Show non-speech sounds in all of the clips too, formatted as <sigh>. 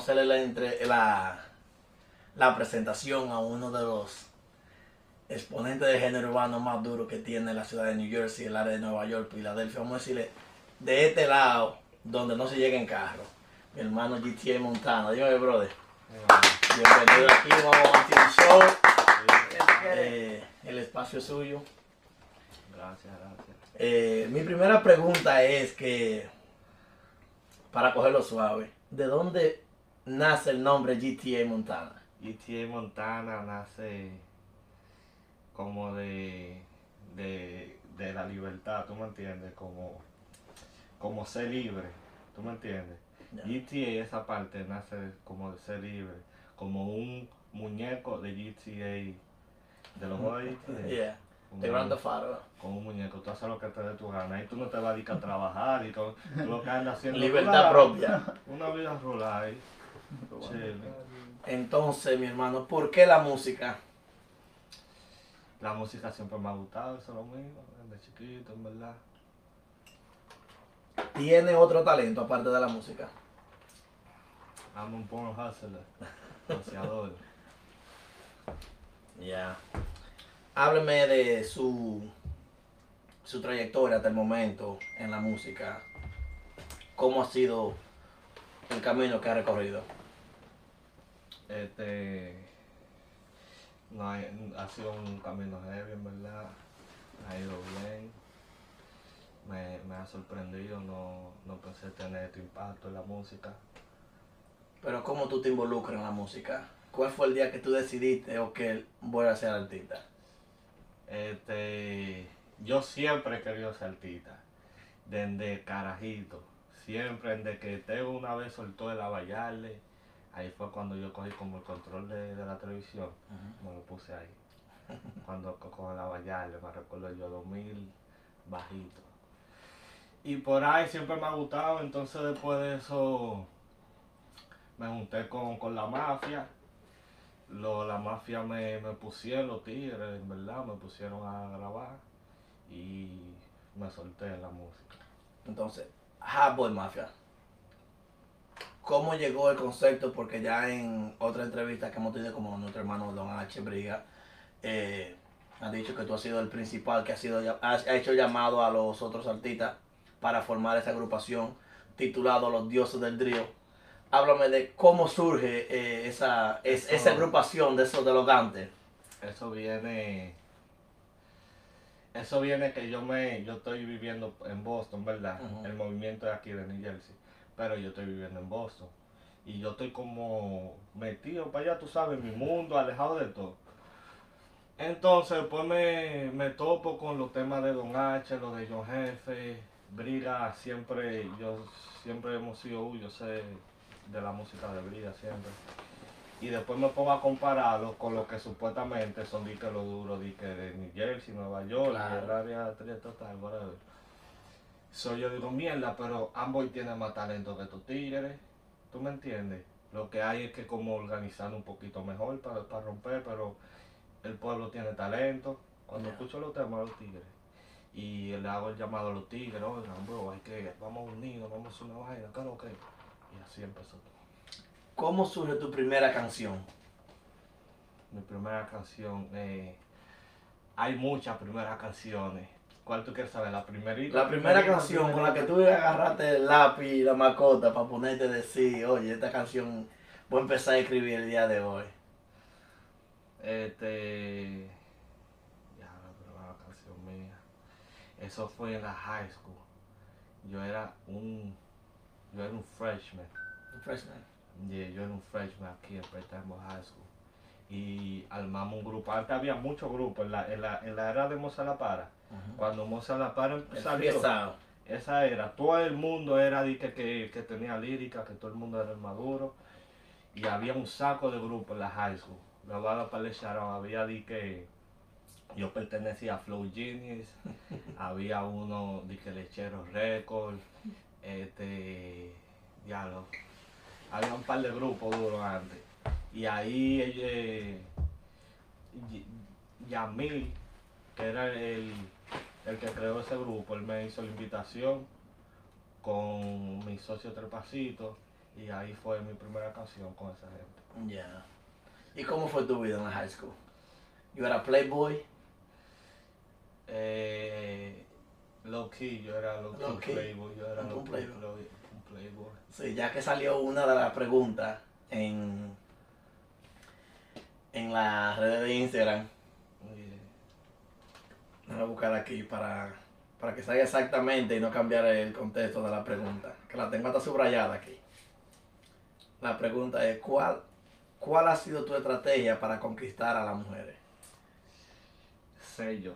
hacerle la, entre, la, la presentación a uno de los exponentes de género urbano más duro que tiene la ciudad de New Jersey, el área de Nueva York, Filadelfia. Vamos a decirle, de este lado, donde no se llega en carro, mi hermano GTA Montana. Dígame, brother. Bienvenido aquí, vamos a Team Show. Eh, el espacio es suyo. Gracias, gracias. Eh, mi primera pregunta es que, para cogerlo suave, ¿de dónde nace el nombre GTA Montana? GTA Montana nace como de, de, de la libertad, ¿tú me entiendes? Como, como ser libre, ¿tú me entiendes? Ya. GTA, esa parte nace como de ser libre, como un muñeco de GTA, de los juegos de <laughs> GTA. Yeah, Grand Theft Auto. Con un muñeco, tú haces lo que te dé tu gana y tú no te vas a dedicar a trabajar y todo, tú lo que andas haciendo Libertad propia. Una vida rural. Entonces, mi hermano, ¿por qué la música? La música siempre me ha gustado, eso es lo mismo, desde chiquito, en verdad. ¿Tiene otro talento aparte de la música? I'm un porn hustler, negociador. <laughs> Ya. Hábleme de su, su trayectoria hasta el momento en la música. ¿Cómo ha sido el camino que ha recorrido? Este, no hay- ha sido un camino heavy, en verdad. Ha ido bien. Me, me ha sorprendido, no, no pensé tener este impacto en la música. Pero ¿cómo tú te involucras en la música? ¿Cuál fue el día que tú decidiste, ok, voy a ser artista? Este, yo siempre he querido ser artista, desde carajito, siempre desde que Teo una vez soltó el avallarle, ahí fue cuando yo cogí como el control de, de la televisión, me lo puse ahí, cuando co- con el avallarle, me recuerdo yo 2000 bajito. Y por ahí siempre me ha gustado, entonces después de eso me junté con, con la mafia, lo, la mafia me, me pusieron, los tigres, en verdad, me pusieron a grabar y me solté en la música. Entonces, Hot Boy Mafia. ¿Cómo llegó el concepto? Porque ya en otra entrevista que hemos tenido como nuestro hermano Don H. Briga, eh, ha dicho que tú has sido el principal que ha, sido, ha hecho llamado a los otros artistas para formar esa agrupación titulado Los Dioses del Drill. Háblame de cómo surge eh, esa, es- Eso- esa agrupación de esos de los gantes. Eso viene, eso viene que yo me, yo estoy viviendo en Boston, ¿verdad? El movimiento de aquí de New Jersey, pero yo estoy viviendo en Boston. Y yo estoy como metido para allá, tú sabes, en mi mundo, alejado de todo. Entonces, pues me, me topo con los temas de Don H, los de John Jefe, Briga, siempre, yo siempre hemos sido, uy, yo sé de la música de Briga siempre. Y después me pongo a compararlo con lo que supuestamente son dique los duros, dique de New Jersey, Nueva York, Claro. el área tri- total, whatever. So yo digo, mierda, pero ambos tienen más talento que estos tigres. ¿Tú me entiendes? Lo que hay es que como organizar un poquito mejor para, para romper, pero el pueblo tiene talento. Cuando escucho los temas de los tigres y le hago el llamado a los tigres, oigan, bro, hay que, vamos unidos, vamos a hacer una vaina, claro que. Y así empezó todo. ¿Cómo surge tu primera canción? Mi primera canción, eh, hay muchas primeras canciones. ¿Cuál tú quieres saber? La primerita. La primera canción con la que tú agarraste el lápiz y la macota para ponerte a decir, oye, esta canción voy a empezar a escribir el día de hoy. Este. Ya, la primera canción mía. Eso fue en la high school. Yo era un. Yo era un freshman. Freshman. Yeah, yo era un freshman aquí en Pretamo High School. Y armamos un grupo. Antes había muchos grupos en la, en la, en la era de Moza La Para. Cuando Moza La Para El salió. Esa era, todo el mundo era de que, que, que tenía lírica, que todo el mundo era el maduro. Y había un saco de grupos en la high school. La le echaron, había de que yo pertenecía a Flow Genius, <laughs> había uno de que Lechero Record, este, ya lo, había un par de grupos duros antes. Y ahí eh, Y- Yamil, que era el, el que creó ese grupo, él me hizo la invitación con mi socio Trepacito Y ahí fue mi primera canción con esa gente. Ya. ¿Y cómo fue tu vida en la high school? You era playboy? Eh, low key, yo era low key, Low key. playboy, yo era low playboy. play- un playboy. Sí, ya que salió una de las preguntas en, en la red de Instagram, Voy a buscar aquí para, para que salga exactamente y no cambiar el contexto de la pregunta, que la tengo hasta subrayada aquí. La pregunta es, ¿cuál, ¿cuál ha sido tu estrategia para conquistar a las mujeres? Sé yo,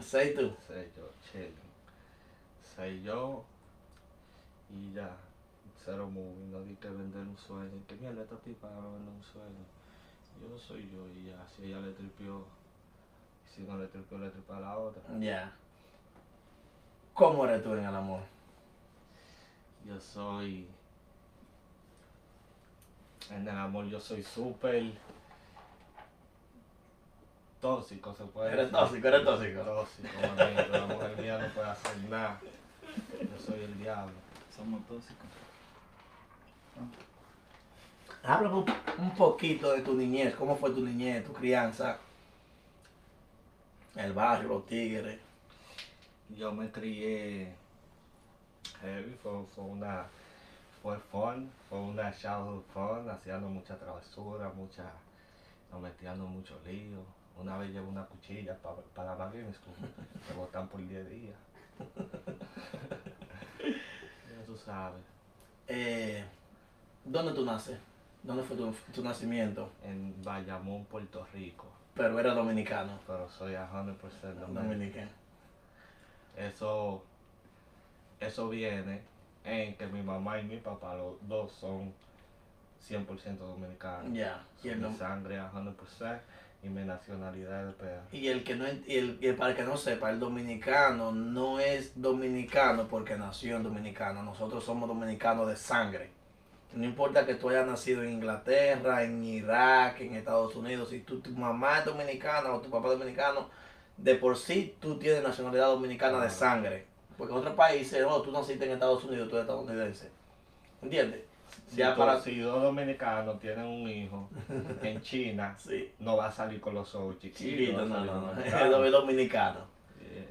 Say tú. sé yo, chilling. Sé yo y ya. Cero movie, no di que vender un sueño. Que mierda esta tipa va a vender un sueño. Yo soy yo y ya. Si ella le tripió, si no le tripió, le tripa a la otra. Ya. ¿Cómo eres tú en el amor? Yo soy. En el amor yo soy súper tóxico, se puede Eres decir. tóxico, eres tóxico. Tóxico, manito. La mujer mía no puede hacer nada. Yo soy el diablo. Somos tóxicos. Un, un poquito de tu niñez, cómo fue tu niñez, tu crianza, el barrio, los tigres. Yo me crié heavy, fue, fue una. Fue fun, fue una childhood fun, haciendo mucha travesura, mucha. Nos metiendo mucho lío. Una vez llevé una cuchilla pa- para la Marine School, me botan por 10 días. <laughs> ya tú sabes. Eh, ¿Dónde tú naces? ¿Dónde fue tu, tu nacimiento? En Bayamón, Puerto Rico, Pero eres dominicano. pero soy a 100% dominicano. Dominicano. Eso, eso viene en que mi mamá y mi papá, los dos son 100% dominicanos. Ya. Y el, mi sangre a 100% y mi nacionalidad es y el que no ent- y el, y el- para el que no sepa, el dominicano no es dominicano porque nació en dominicano. Nosotros somos dominicanos de sangre. No importa que tú hayas nacido en Inglaterra, en Irak, en Estados Unidos, si tu, tu mamá es dominicana o tu papá es dominicano, de por sí tú tienes nacionalidad dominicana de sangre. Porque en otros países, no, tú naciste en Estados Unidos, tú eres estadounidense. ¿Entiendes? Si, Ya tú- para- si dos dominicanos tienen un hijo <laughs> en China, Sí. no va a salir con los ojos chiquitos. A no, salir no, no. dominicano. <laughs> Es dominicano. Yeah.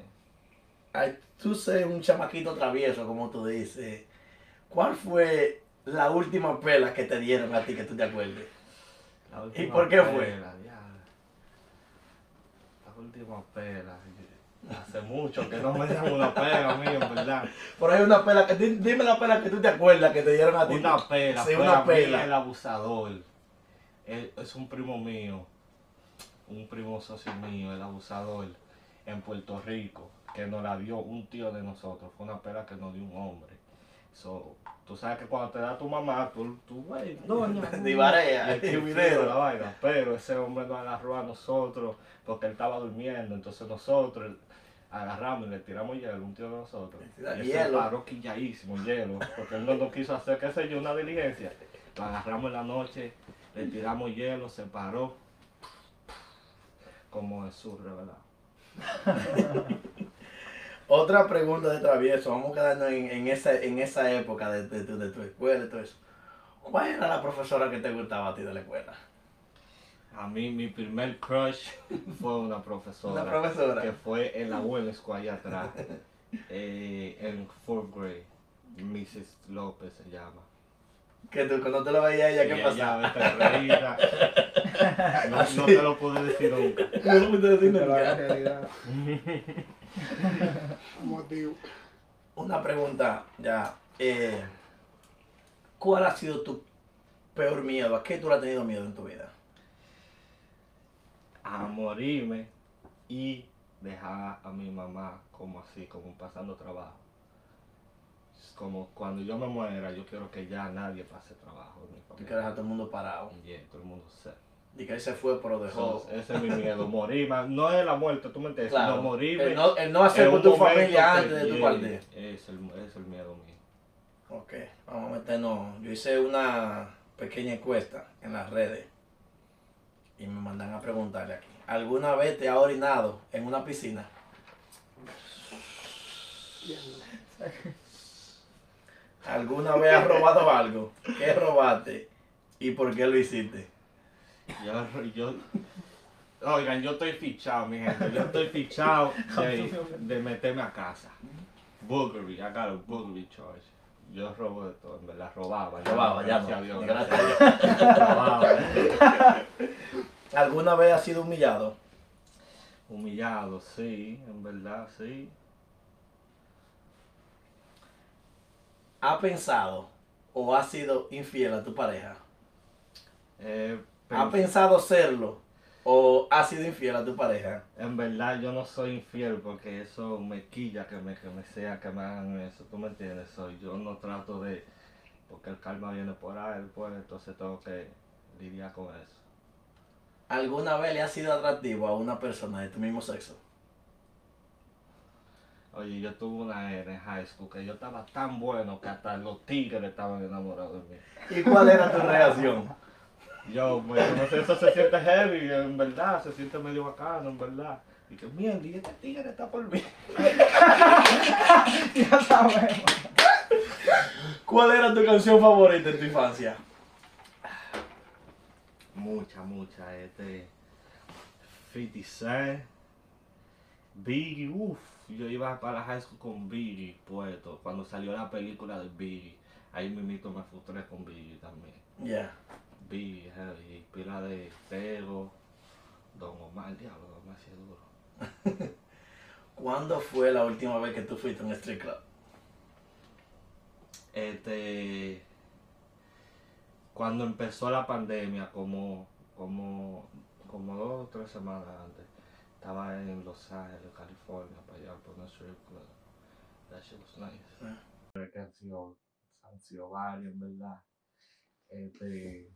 Ay, tú ser un chamaquito travieso, como tú dices. ¿Cuál fue la última pela que te dieron a ti que tú te acuerdes? La ¿Y por qué fue? ya. La última pela. Hace mucho que no me dan una pela a mí, en verdad. Por ahí una pela que di- dime la pela que tú te acuerdas que te dieron a ti. Una pela, Sí, una pela. el abusador. Él es un primo mío, un primo socio mío, el abusador, en Puerto Rico, que nos la dio un tío de nosotros. Fue una pela que nos dio un hombre. So, tú sabes que cuando te da tu mamá, tú, tú güey, doña. <laughs> Divarea, y <laughs> video. la vaina. Pero ese hombre nos agarró a nosotros porque él estaba durmiendo. Entonces nosotros agarramos y le tiramos hielo, un tío de nosotros. Y él paró quilladísimo, hielo, porque él no nos quiso hacer, qué sé yo, una diligencia. Lo agarramos en la noche, le tiramos hielo, se paró. Como es su ¿verdad? <laughs> Otra pregunta de travieso. Vamos a quedarnos en, en esa, en esa época de, de tu- de tu escuela y todo eso. ¿Cuál era la profesora que te gustaba a ti de la escuela? A mí mi primer crush <laughs> fue una profesora. Una profesora. Que fue en la buena escuela allá atrás. <laughs> eh, en fourth grade. Mrs. López se llama. Que tú cuando te lo veías ella, Y ¿qué ella, pasaba? vete reída. <laughs> No, no te lo pude decir nunca. No lo pude decir Pero la nunca. <laughs> Motivo. Una pregunta ya. eh, ¿Cuál ha sido tu peor miedo? ¿A qué tú le has tenido miedo en tu vida? A morirme y dejar a mi mamá como así, como pasando trabajo. Es como cuando yo me muera, yo quiero que ya nadie pase trabajo. Tú quieres a todo el mundo parado. Yeah, todo el mundo se. Y que él se fue, pero dejó. So, ese es mi miedo, morirme. No es la muerte, tú me entiendes, Claro. sino morirme. El no, el no hacer un tu familia antes de tu partida. Es el, es el miedo mío. Ok, vamos a meternos. Yo hice una pequeña encuesta en las redes y me mandan a preguntarle aquí. ¿Alguna vez te ha orinado en una piscina? ¿Alguna vez has robado algo? ¿Qué robaste? ¿Y por qué lo hiciste? Yo, yo, oigan, yo estoy fichado, mi gente. Yo estoy fichado de, de meterme a casa. Boogery, I got a boogery charge. Yo robo de todo, en verdad, robaba. Robaba, ya gracias no. a Dios. Gracias a Dios. Robaba. ¿Alguna vez has sido humillado? Humillado, sí, en verdad, sí. ¿Has pensado o has sido infiel a tu pareja? Eh, ¿Has pens- pensado serlo o has sido infiel a tu pareja? En verdad yo no soy infiel porque eso me quilla que me, que me sea que me hagan eso, ¿tú me entiendes? Soy, yo no trato de, porque el karma viene por ahí, pues entonces tengo que lidiar con eso. ¿Alguna vez le has sido atractivo a una persona de tu mismo sexo? Oye, yo tuve una era en high school que yo estaba tan bueno que hasta los tigres estaban enamorados de mí. ¿Y cuál era tu <laughs> reacción? Yo, no sé, eso se siente heavy, en verdad, se siente medio bacano, en verdad. Y que, mierda, y este tigre está por mí. <laughs> Ya sabemos. ¿Cuál era tu canción favorita en tu infancia? Mucha, mucha, este. 50 Cent. Biggie, uff. Yo iba para la high school con Biggie puesto. Cuando salió la película de Biggie, ahí mismito me frustré con Biggie también. Ya. Biggie, heavy, pila de Tego, Don Omar, diablo, Don Omar sí es duro. <laughs> ¿Cuándo fue la última vez que tú fuiste a un street club? Este. Cuando empezó la pandemia, como, como, como dos o tres semanas antes, estaba en Los Ángeles, California, para allá por una strip club. That shit was nice. Ah. Creo que han sido, han sido varios, en verdad. Este.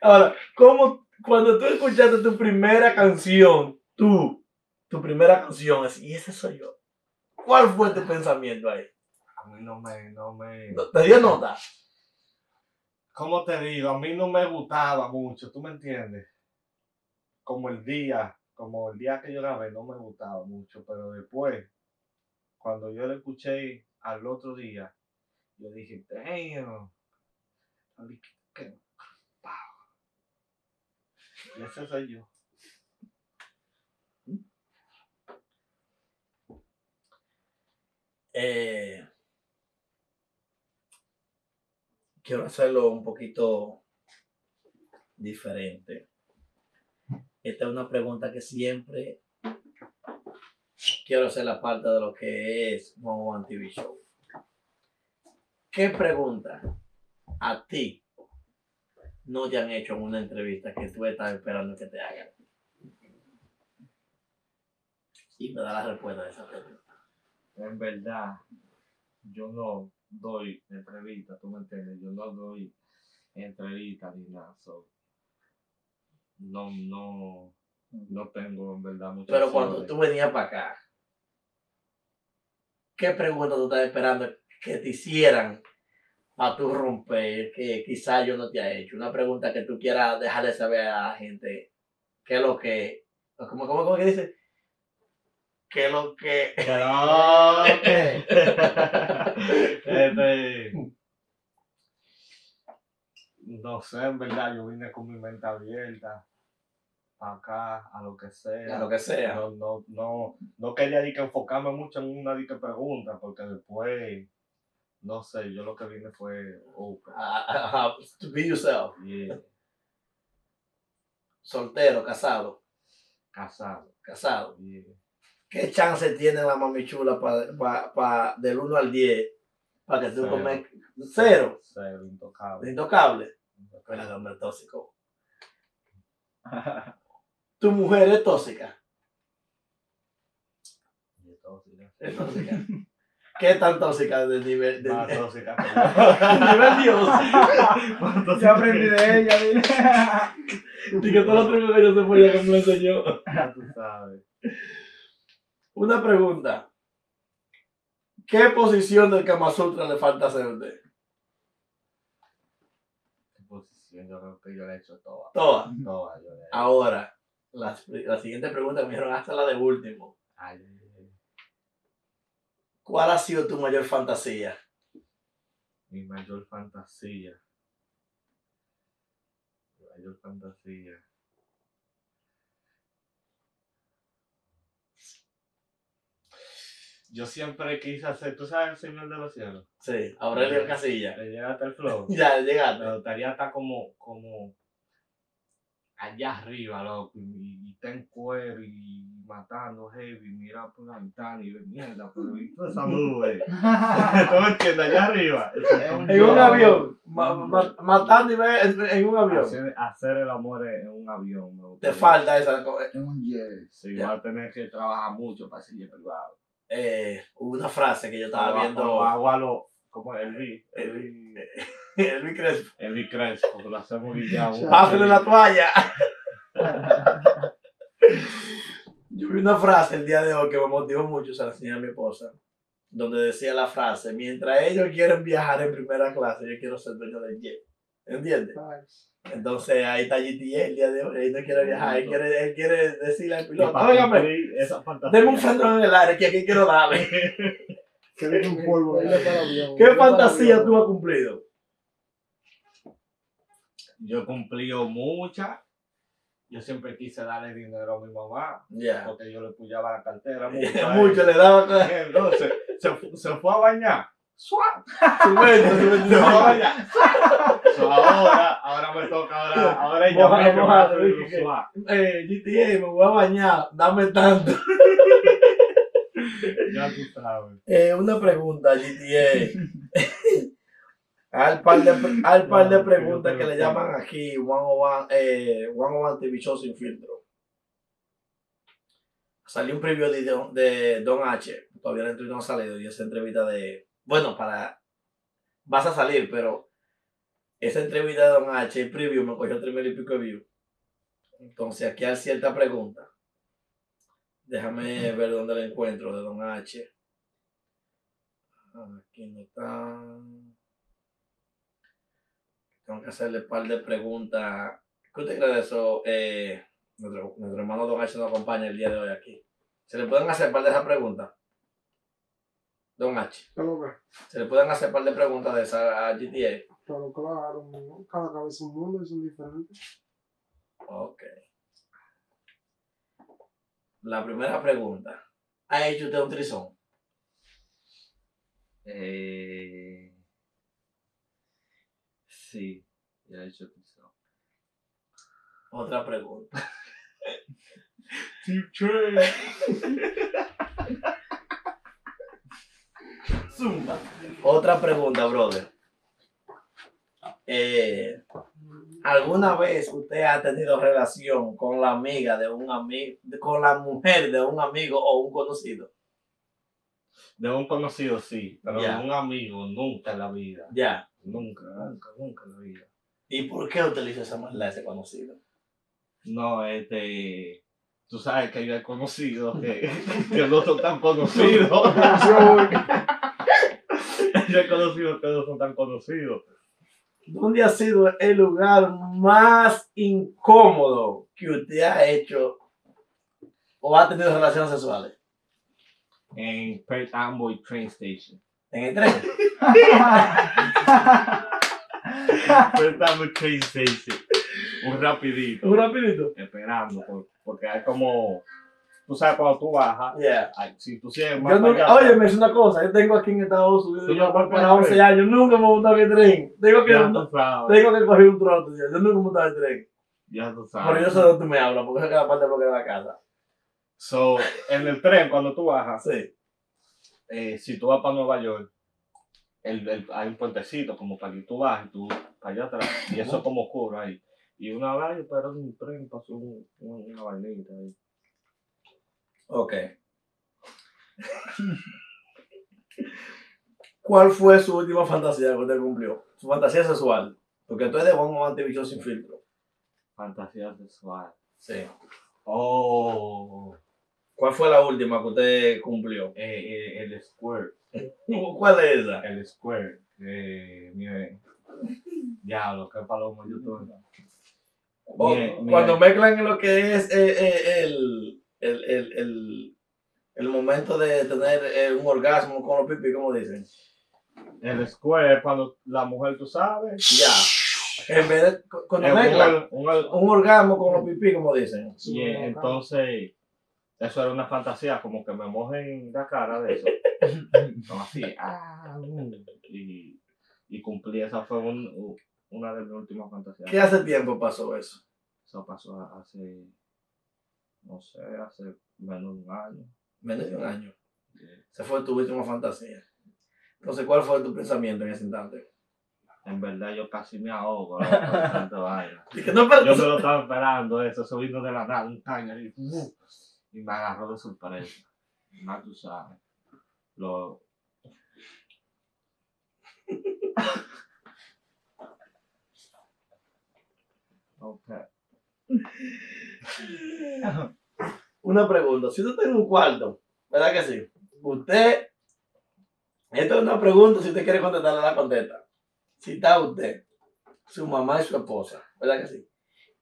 Ahora, ¿cómo, cuando tú escuchaste tu primera canción, tú, tu primera canción, así, y ese soy yo, ¿cuál fue tu pensamiento ahí? A mí no me, no me. ¿No- ¿Te dio nota? ¿Cómo te digo? A mí no me gustaba mucho, ¿tú me entiendes? Como el día, como el día que yo grabé, no me gustaba mucho, pero después, cuando yo lo escuché al otro día, yo dije, damn, Ali, qué- wow". Y ese soy yo. Eh, quiero hacerlo un poquito diferente. Esta es una pregunta que siempre quiero hacer la parte de lo que es One One TV Show. ¿Qué pregunta a ti no te han hecho en una entrevista que tú estás esperando que te hagan? Y me da la respuesta de esa pregunta. En verdad, yo no doy entrevistas, ¿tú me entiendes? Yo no doy entrevistas ni nada, no, no, no tengo en verdad muchas Pero cuando tú venías para acá, ¿qué pregunta tú estás esperando que te hicieran para tú romper que quizás yo no te haya hecho? Una pregunta que tú quieras dejarle saber a la gente qué es lo que, ¿cómo, cómo, cómo que dice? ¿Qué es lo que... Pero, <laughs> este, no sé, en verdad, yo vine con mi mente abierta acá, a lo que sea. A lo que sea. No, no, no, no quería que enfocarme mucho en una que pregunta, porque después, no sé, yo lo que vine fue open. Ah, ah, to be yourself. Yeah, Soltero, casado, casado. casado. yeah. ¿Qué chance tiene la mami chula para pa, pa- del 1 al 10 para que tú comes cero? Cero, intocable. Intocable. intocable. Pero el hombre tóxico. <laughs> Tu mujer es tóxica. Y tóxica. Es tóxica. ¿Qué tan tóxica de nivel, de, Más tóxica <laughs> yo. nivel Dios? Ya aprendí de ella, dile. Y que todos los trucos que yo se fue que me lo enseñó. Ya tú sabes. Una pregunta. ¿Qué posición del Kama Sutra le falta hacer a usted? ¿Qué posición? Yo creo que yo le he hecho toda. Toda. Toda yo le he hecho. Ahora, Las- la siguiente pregunta me dijeron hasta la de último. Ay. ¿Cuál ha sido tu mayor fantasía? Mi mayor fantasía. Mi mayor fantasía. Yo siempre quise hacer, ¿tú sabes el Señor de los Cielos? Sí, Aurelio Casilla. Le llegaste el flow. <laughs> Ya, llegaste. Me gustaría estar como, como allá arriba, loco, y, y está en cuero y matando heavy, mira por la ventana y ve mierda, pero y toda esa <laughs> nube. ¿Tú me entiendes? Allá arriba. <laughs> En un avión. ma- ma- matando y ve en, en un avión. Hacer, el amor en un avión. Te falta esa. co- Es un jet. Sí, Ya. va a tener que trabajar mucho para ser privado. Eh, hubo una frase que yo estaba viendo. como Hago a lo, como Elvi, Elvi, <laughs> Elvis Crespo. Elvi Crespo, lo hacemos guillado. Pásale la toalla. <laughs> Yo vi una frase el día de hoy que me motivó mucho, se la enseñé a mi esposa, donde decía la frase, mientras ellos quieren viajar en primera clase, yo quiero ser dueño del jet. ¿Entiendes? Entonces ahí está GTA el día de hoy, él no quiere viajar, él quiere, él quiere decirle al piloto, óigame, cumplir esa fantasía. denme un centro en el aire que aquí quiero darle. <laughs> Que le un polvo. ¿Qué fantasía tú has cumplido? Yo he cumplido muchas. Yo siempre quise darle dinero a mi mamá, porque yo le puyaba la cartera <laughs> mucho. a le daba <laughs> Entonces, se, se fue a bañar. ¡Suá! su mente, su mente. <laughs> Se fue a bañar. So, ahora, ahora me toca, ahora, ahora ella me que- suá. Eh, GTA, me voy a bañar, dame tanto. Ya tú sabes. Eh, una pregunta, GTA. <laughs> al par de, al par de preguntas que le llaman aquí 101, eh, 101 TV Show sin filtro. Salió un preview de, Don- de Don H. Todavía la entrevista no ha salido. Y esa entrevista de. Bueno, para. Vas a salir, pero. Esa entrevista de Don H, el preview, me cogió tres mil y pico de views. Entonces, aquí hay cierta pregunta. Déjame ver dónde la encuentro de Don H. Aquí no está. Tengo que hacerle un par de preguntas. ¿Qué usted cree de eso? Eh, nuestro, nuestro hermano Don H nos acompaña el día de hoy aquí. ¿Se le pueden hacer un par de esas preguntas? Don H. ¿Se le pueden hacer un par de preguntas de esas a GTA? claro, ¿no? cada cabeza es un mundo y son diferentes. Ok. La primera pregunta. ¿Ha hecho usted un trizón? Eh, sí, ya he hecho eso. Otra pregunta. <laughs> Zumba. Otra pregunta, brother. Eh, ¿Alguna vez usted ha tenido relación con la amiga de un amigo, con la mujer de un amigo o un conocido? De un conocido sí, pero de un amigo nunca en la vida. Ya. Nunca, nunca, nunca en la vida. ¿Y por qué utiliza esa maldad ese conocido? No, este. Tú sabes que yo he conocido que, <laughs> que no son tan conocidos. <laughs> <laughs> yo he conocido que no son tan conocidos. ¿Dónde ha sido el lugar más incómodo que usted ha hecho o ha tenido relaciones sexuales? En Perth Amboy Train Station. ¿En el tren? <laughs> Perth Amboy Train Station. Un rapidito. Un rapidito. Esperando. por- porque hay como. Tú sabes cuando tú bajas. Yeah. hay- si tú sigues más para nunca, allá, oye, me dice una cosa, yo tengo aquí en Estados Unidos yo para para el 11 tren. años, nunca me he montado en el tren. Tengo que, tengo que coger un trote, yo nunca me he montado en el tren. Ya tú Pero sabes. yo sé de dónde tú me hablas, porque es cada parte de lo que de la casa. So, en el tren, cuando tú bajas, Sí. eh, si tú vas para Nueva York, el, el- hay un puentecito como para que tú bajes, tú para allá atrás, y eso como oscuro ahí. Y una vez, pero un tren pasó un- un- una vainita ahí. Ok. ¿Cuál fue su última fantasía que usted cumplió? Su fantasía sexual. Porque tú eres de Juan Antibicho sin filtro. Fantasía sexual. Sí. Oh, ¿Cuál fue la última que usted cumplió? eh, eh, el squirt, <laughs> ¿Cuál es esa? el squirt. Eh, mire, diablo, qué palomo yo tuve. O Mi- mi- cuando mezclan lo que es eh, eh, el, el, el, el, el momento de tener eh, un orgasmo con los pipí, como dicen. El square cuando la mujer, tú sabes, Ya. En vez de cu- cuando un, orgasmo con los pipí, como dicen. y entonces eso era una fantasía, como que me mojen la cara de eso. <laughs> Como así, ah, uh, y, y cumplí, esa fue un- una de mis últimas fantasías. ¿Qué hace tiempo pasó eso? Eso pasó hace, no sé, hace menos de un año. Menos de un año. Esa fue tu última fantasía. Entonces, ¿cuál fue tu pensamiento en ese instante? En verdad yo casi me ahogo <laughs> vaina. Dije, no, pero- Yo me lo estaba esperando, eso, vino de la caña y, ¡fu! y me agarró de sorpresa. Más tú sabes. Lo... <laughs> Ok. <laughs> Una pregunta. Si usted tiene un cuarto, ¿verdad que sí? Usted, esta es una pregunta, si usted quiere contestarla, la contesta. Si está usted, su mamá y su esposa, ¿verdad que sí?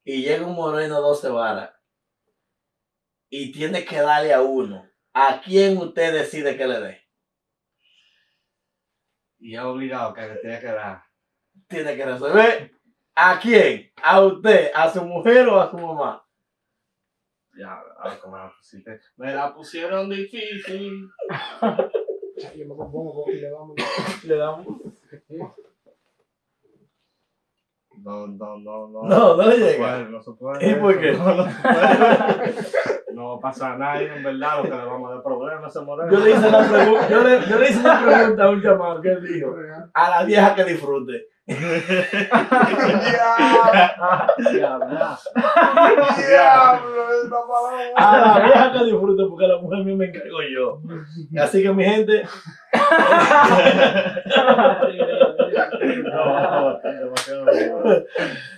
Y llega un moreno 12 varas y tiene que darle a uno, ¿a quién usted decide que le dé? Y es obligado que le tiene que dar. Tiene que resolver. ¿A quién? ¿A usted? ¿A su mujer o a su mamá? Ya, ay, como la pusiste. Me la pusieron difícil. <laughs> Yo me compongo y le damos. <laughs> Le damos. No, no, no, no. No, no le se llega. puede, no se puede. ¿Y por qué? No, no se puede. <laughs> No va a nadie, en verdad, lo que le vamos a dar problemas a ese moreno. Yo le hice la pregunta, yo le, yo le hice una pregunta a un chamán que él dijo, a la vieja que disfrute. Diablo, palabra. A la vieja que disfrute porque la mujer mía me encargo yo. Así que mi gente.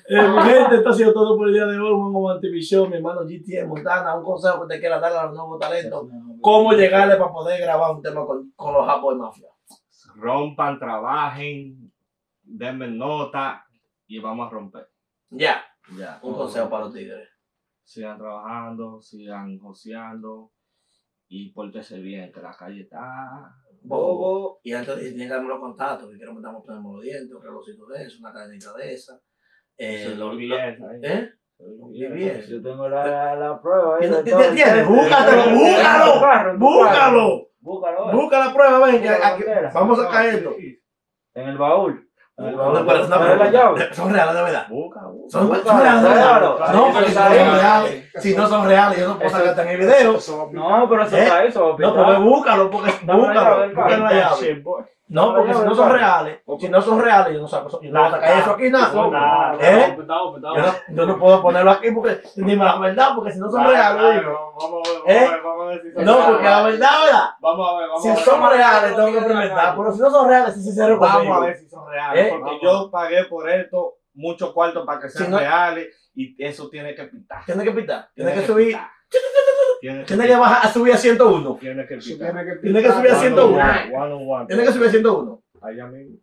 Eh, mi gente, esto ha sido todo por el día de hoy. Juan TV Show, mi hermano GTM Montana, un consejo que te quiera dar a los nuevos talentos. Cómo llegarle para poder grabar un tema con, con los japos de mafia. Rompan, trabajen, denme nota y vamos a romper. Ya, Ya. un consejo para los tigres. Sigan trabajando, sigan joseando y pórtese bien, que la calle está. Bobo. Y antes de ir, los contactos, que queremos estamos poniendo los dientes, un relojito de eso, una cadenita de esa. Eh, Se lo- lo lo- bien, ¿Eh? bien. Bien. Yo tengo la, la prueba. de todo el ¿Tienes? Búscatelo, búscalo, ¡Búscalo! carro. Búscalo. eh. Busca la prueba, ven, vamos a sacar esto. En el baúl. Son reales de verdad. Busca, busca. Son, reales de verdad. búscalo. No, porque si no son reales, si no son reales, yo no puedo sacarte en el video. No, pero eso ¿Eh? está eso No, porque búscalo, porque búscalo, la llave. No, porque si no son reales, si no son reales, yo no saco eso. Yo no voy a sacar eso aquí, nada. ¿Eh? Yo no, puedo ponerlo aquí porque dime la verdad, porque si no son reales, digo. Vamos a ver, vamos ¿Eh? a ver, vamos a ver si son No, porque la verdad, ¿verdad? Vamos a ver, vamos Si a ver. son a ver. reales, tengo que experimentar, pero si no son reales, sí, sí, se Vamos a ver si son reales. ¿Eh? Porque yo pagué por esto mucho cuarto para que sean Si no- reales y eso tiene que pitar. Tiene que pitar, tiene que subir. Tiene que, tiene que bajar a subir a 101. Tiene que tiene subir a picar. 101. One on one. Tiene que subir a 101. Allá mismo.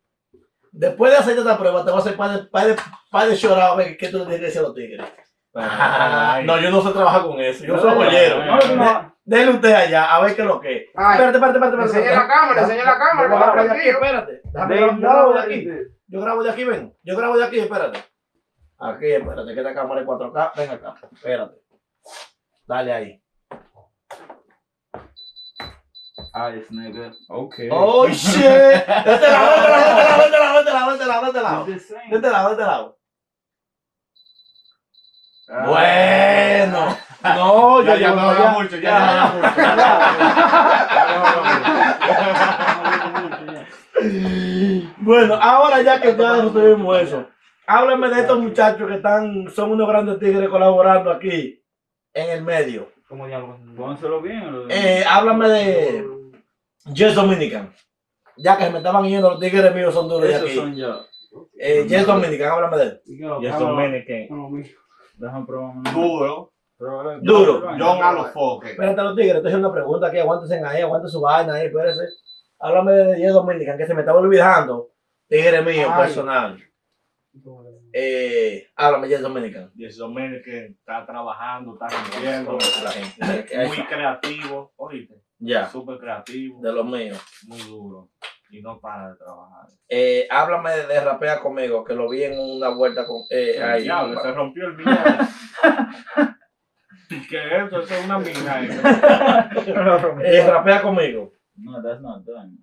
Después de hacer esta prueba, te voy a hacer par de, par de, par de llorar a ver qué tú le tienes que decir a los tigres. Ay. no, yo no sé trabajar con eso. Yo No, soy joyero. no, no. Dele usted allá, a ver qué es lo que es. Ay, Espérate, espérate, espérate. espérate. enseña la cámara, enseña la cámara, Yo grabo de aquí, espérate. Déjame yo grabo de aquí. Yo grabo de aquí, ven. Yo grabo de aquí, espérate. Aquí, espérate, que esta cámara es 4K. Ven acá, espérate. Dale ahí. Ice, nigga. Okay. Oh, shit. De este lado, de este lado, de este <laughs> lado, de este lado, de este lado, de este lado. It's the same. De este lado, de este lado. Ah. Bueno. <laughs> No, yo Ya, no haga mucho, ya, ya, ya, mucho. Bueno, ahora ya que ya resolvimos eso, háblame de estos muchachos que están, son unos grandes tigres colaborando aquí en el medio. ¿Cómo diablos? Pónselo bien. lo- Eh, háblame de Jess Dominican. Ya que se me estaban yendo los tigres míos son duros Esos aquí. son. Eh, Jess Dominican, háblame de él. Cámara- Dominican. Déjame probar. Duro. Duro. John a los foques. Espérate los tigres, estoy haciendo una pregunta aquí, aguántense ahí, aguanten su vaina ahí, espérense. Háblame de Jess Dominican, que se me estaba olvidando. Tigre mío, Ay. personal. Eh, háblame ya Dominican. Jesse Dominican está trabajando, está rompiendo, La gente. muy creativo, oíste, Ya, súper creativo, de los míos. muy duro y no para de trabajar. Eh, háblame de, Rapea conmigo, que lo vi en una vuelta con. Eh, El ahí. diablo, se rompió el mío. <laughs> que eso, eso es una mina. <laughs> Eh, rapea conmigo. No, that's not done.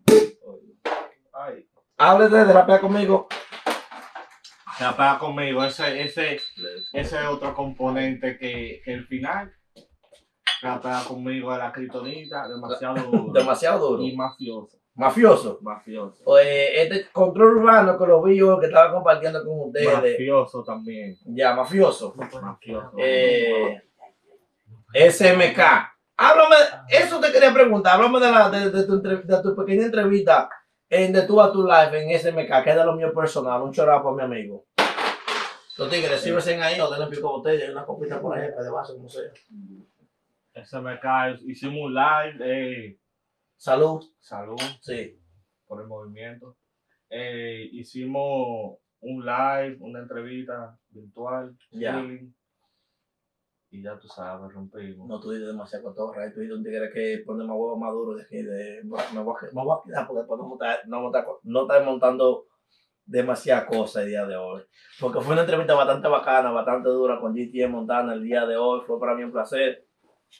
Ay. Háblate de rapea conmigo. Rapea conmigo, ese, ese, ese es otro componente que, que el final. Rapea conmigo a la critonita, demasiado <laughs> duro. Demasiado duro. y mafioso. Mafioso. Mafioso. Eh, este control urbano que lo vi yo que estaba compartiendo con ustedes. Mafioso también. Ya, mafioso. Mafioso. Eh, SMK. Háblame, eso te quería preguntar. Háblame de, la, de, de tu, de tu pequeña entrevista en De Tú a Tu Live en SMK, que es de lo mío personal. Un chorado para mi amigo. Los tigres, sírvesen ahí o denle pico botella y una copita por ahí, de vaso, como sea. SMK, hicimos un live. Eh, Salud. salud. Sí. por el movimiento. Eh, hicimos un live, una entrevista virtual, Ya. y ya tú sabes, rompimos. No, tú dices demasiado cotorra. y Tú dices un tigre que pone más huevo más duro de aquí. De, me, voy a, me voy a quedar porque después no, monta- no, no está montando demasiadas cosas el día de hoy. Porque fue una entrevista bastante bacana, bastante dura con GTM Montana el día de hoy. Fue para mí un placer.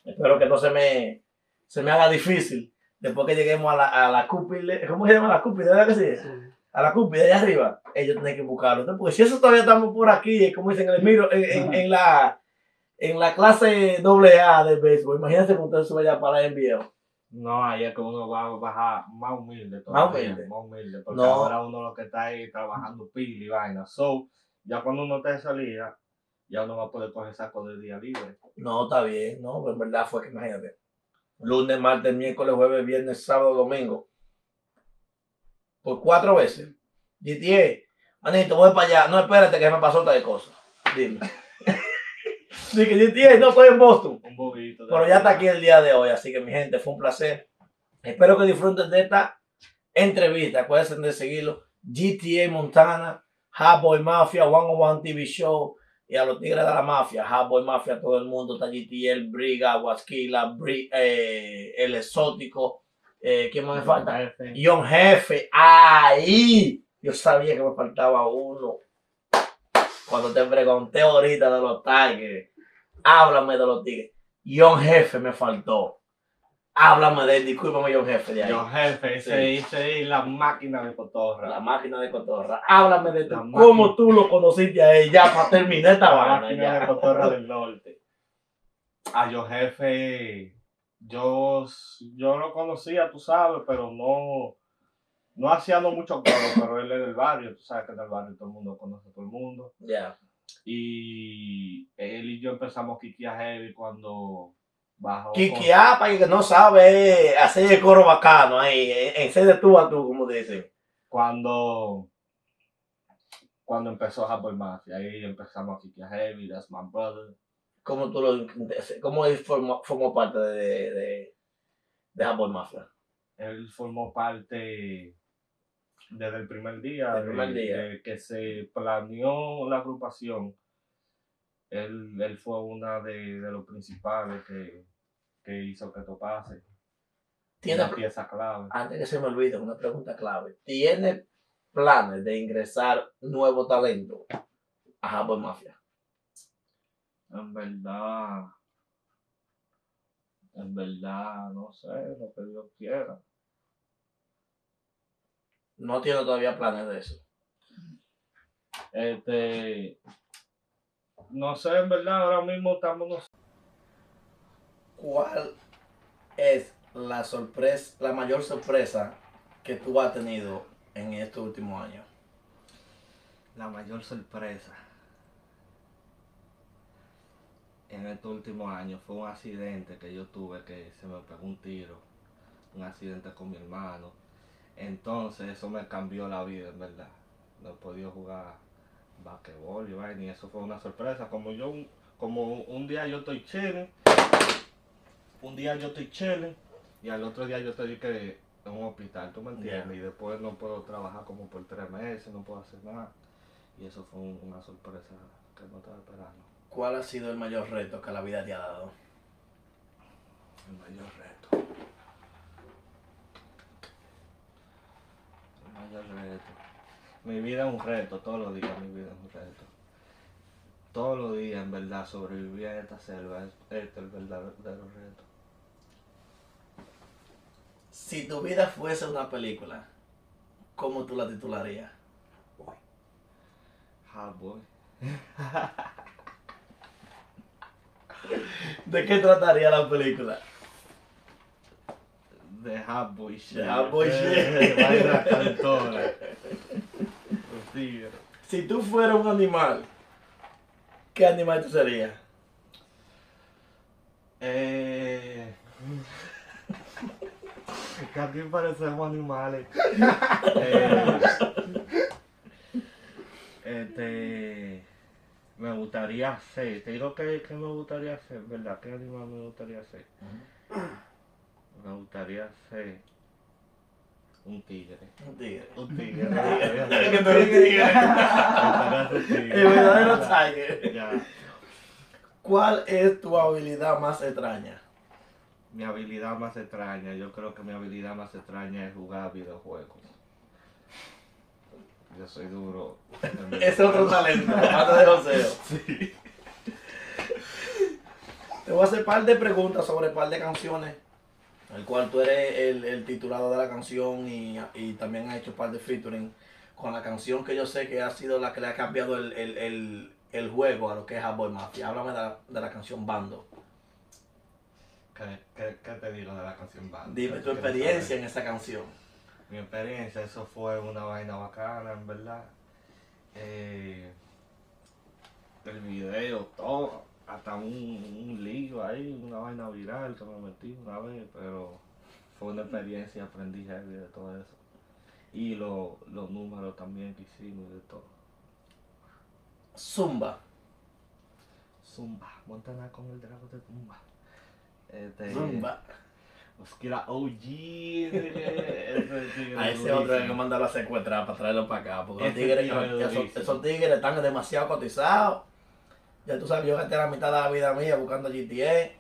Espero que no se me, se me haga difícil después que lleguemos a la, a la cúpide. ¿Cómo se llama la cúpide? ¿Verdad que sí? Sí. a la cúpide allá arriba, ellos tienen que buscarlo. Entonces, Porque si eso todavía estamos por aquí, es como dicen en el miro, en, en- en la en la clase AA de béisbol, imagínense que usted sube allá para la NBA. No, ahí es que uno va a bajar más humilde Más todavía, humilde. más humilde, porque No. ahora uno lo que está ahí trabajando pila y vaina. So, ya cuando uno está de salida, ya uno va a poder coger saco de día libre. No, está bien, no, pero en verdad fue que imagínate. Lunes, martes, miércoles, jueves, viernes, sábado, domingo. Por cuatro veces. GTA, manito, voy para allá. No, espérate que me pasó tal cosa. Dime. <laughs> Dije, GTA, no estoy en Boston. Un bobito. Pero ya está aquí el día de hoy, así que mi gente, fue un placer. Espero que disfruten de esta entrevista. Acuérdense de seguirlo. GTA Montana, Hot Boy Mafia, One on One TV Show y a los tigres de la mafia, Hot Boy Mafia, todo el mundo, está GTA, el Briga, Huasquila, Bri- eh, el exótico, eh, ¿quién más me falta? John Jefe, ahí. Yo sabía que me faltaba uno. Cuando te pregunté ahorita de los Tigers, háblame de los Tigres. John Jefe me faltó. Háblame de él, discúlpame, John Jefe de ahí. Yo, jefe, ese, es la máquina de cotorra. La máquina de cotorra. Háblame de tú, cómo tú lo conociste a él, ya para terminar esta La máquina ya. de cotorra del <laughs> norte. A yo jefe, yo, yo lo conocía, tú sabes, pero no, no hacíamos mucho coro, <coughs> pero él es del barrio, tú sabes que en el barrio todo el mundo conoce a todo el mundo. Ya. Y él y yo empezamos a kikiar heavy cuando Kiki ah, para el que no sabe eh, hacer el coro bacano ahí, en, en ser de tú a tú, como dicen. cuando cuando empezó Hardball Mafia, ahí empezamos a kikiar heavy, that's my brother. ¿Cómo tú lo cómo él formó, formó parte de, de, de Hardball Mafia? él formó parte desde el primer día, Del primer de- día. de que se planeó la agrupación. Él, él fue una de, de los principales que, que hizo que esto pase. ¿Tiene, Una pieza clave. antes que se me olvide, una pregunta clave. ¿Tiene planes de ingresar nuevo talento a Hardball Mafia? En verdad, en verdad, no sé, lo que Dios quiera. No tiene todavía planes de eso. Este, no sé, en verdad, ahora mismo estamos, ¿Cuál es la sorpresa, la mayor sorpresa que tú has tenido en estos últimos años? la mayor sorpresa en estos últimos años fue un accidente que yo tuve que se me pegó un tiro, un accidente con mi hermano. Entonces eso me cambió la vida, en verdad. No he podido jugar basquetbol y vaina, y eso fue una sorpresa. Como yo, como un día yo estoy chilling, un día yo estoy chilling y al otro día yo estoy que en un hospital, ¿tú me entiendes? Y después no puedo trabajar como por tres meses, no puedo hacer nada. Y eso fue un- una sorpresa que no estaba esperando. ¿Cuál ha sido el mayor reto que la vida te ha dado? El mayor reto. El mayor reto. Mi vida es un reto, todos los días mi vida es un reto. Todos los días, en verdad, sobrevivir en esta selva es este el verdadero reto. Si tu vida fuese una película, ¿cómo tú la titularías? Hot boy. <laughs> ¿De qué trataría la película? De hot boy shit. De hot boy shit. Vaina <laughs> cantora. Los tigres. Si tú fueras un animal, ¿qué animal tú serías? Eh. Aquí parecemos animales. <laughs> Eh, este. Me gustaría ser. Te digo que, que me gustaría ser, ¿verdad? ¿Qué animal me gustaría ser? Me gustaría ser. Un tigre. Un tigre. Un tigre. que tú eres un tigre. tigre. El verdadero tiger. ¿Cuál es tu habilidad más extraña? Mi habilidad más extraña, yo creo que mi habilidad más extraña es jugar videojuegos. Yo soy duro. <laughs> es otro talento, <laughs> aparte de joseo. Sí. Te voy a hacer un par de preguntas sobre un par de canciones, el cual tú eres el, el titulado de la canción y, y también has hecho un par de featuring con la canción que yo sé que ha sido la que le ha cambiado el, el, el, el juego a lo que es Boy Mafia. Háblame de la, de la canción Bando. ¿Qué, te digo de la canción Band? Dime tu experiencia en esa canción. Mi experiencia, eso fue una vaina bacana, en verdad. Eh, el video, todo, hasta un, un lío ahí, una vaina viral que me metí una vez, pero fue una experiencia, aprendí heavy de todo eso. Y lo- los números también que hicimos y de todo. Zumba. Zumba, Montana con el drago de Zumba. Este, Zumba. Osquila OG. ese A ese otro hay que mandarlo a secuestrar para traerlo para acá. Porque los tigres, esos, tigres están demasiado cotizados. Ya tú sabes, yo gasté la mitad de la vida mía buscando GTA.